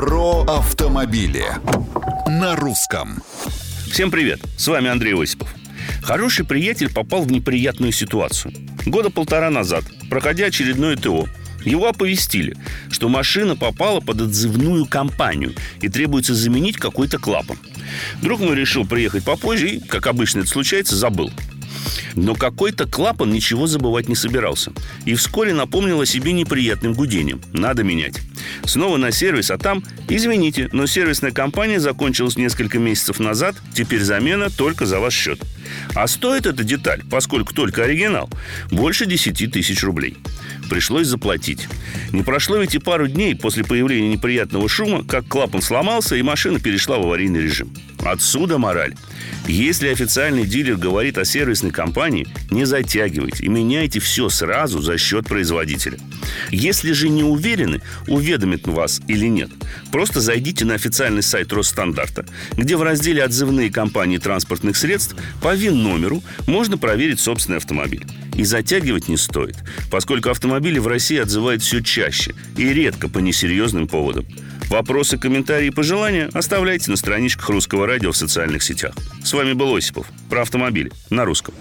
Про автомобили на русском. Всем привет, с вами Андрей Осипов. Хороший приятель попал в неприятную ситуацию. Года полтора назад, проходя очередное ТО, его оповестили, что машина попала под отзывную компанию и требуется заменить какой-то клапан. Друг мой решил приехать попозже и, как обычно это случается, забыл. Но какой-то клапан ничего забывать не собирался. И вскоре напомнил о себе неприятным гудением. Надо менять. Снова на сервис, а там, извините, но сервисная компания закончилась несколько месяцев назад, теперь замена только за ваш счет. А стоит эта деталь, поскольку только оригинал, больше 10 тысяч рублей. Пришлось заплатить. Не прошло ведь и пару дней после появления неприятного шума, как клапан сломался и машина перешла в аварийный режим. Отсюда мораль. Если официальный дилер говорит о сервисной компании, не затягивайте и меняйте все сразу за счет производителя. Если же не уверены, уведомит вас или нет, просто зайдите на официальный сайт Росстандарта, где в разделе «Отзывные компании транспортных средств» по ВИН-номеру можно проверить собственный автомобиль. И затягивать не стоит, поскольку автомобили в России отзывают все чаще и редко по несерьезным поводам. Вопросы, комментарии и пожелания оставляйте на страничках Русского радио в социальных сетях. С вами был Осипов. Про автомобили на русском.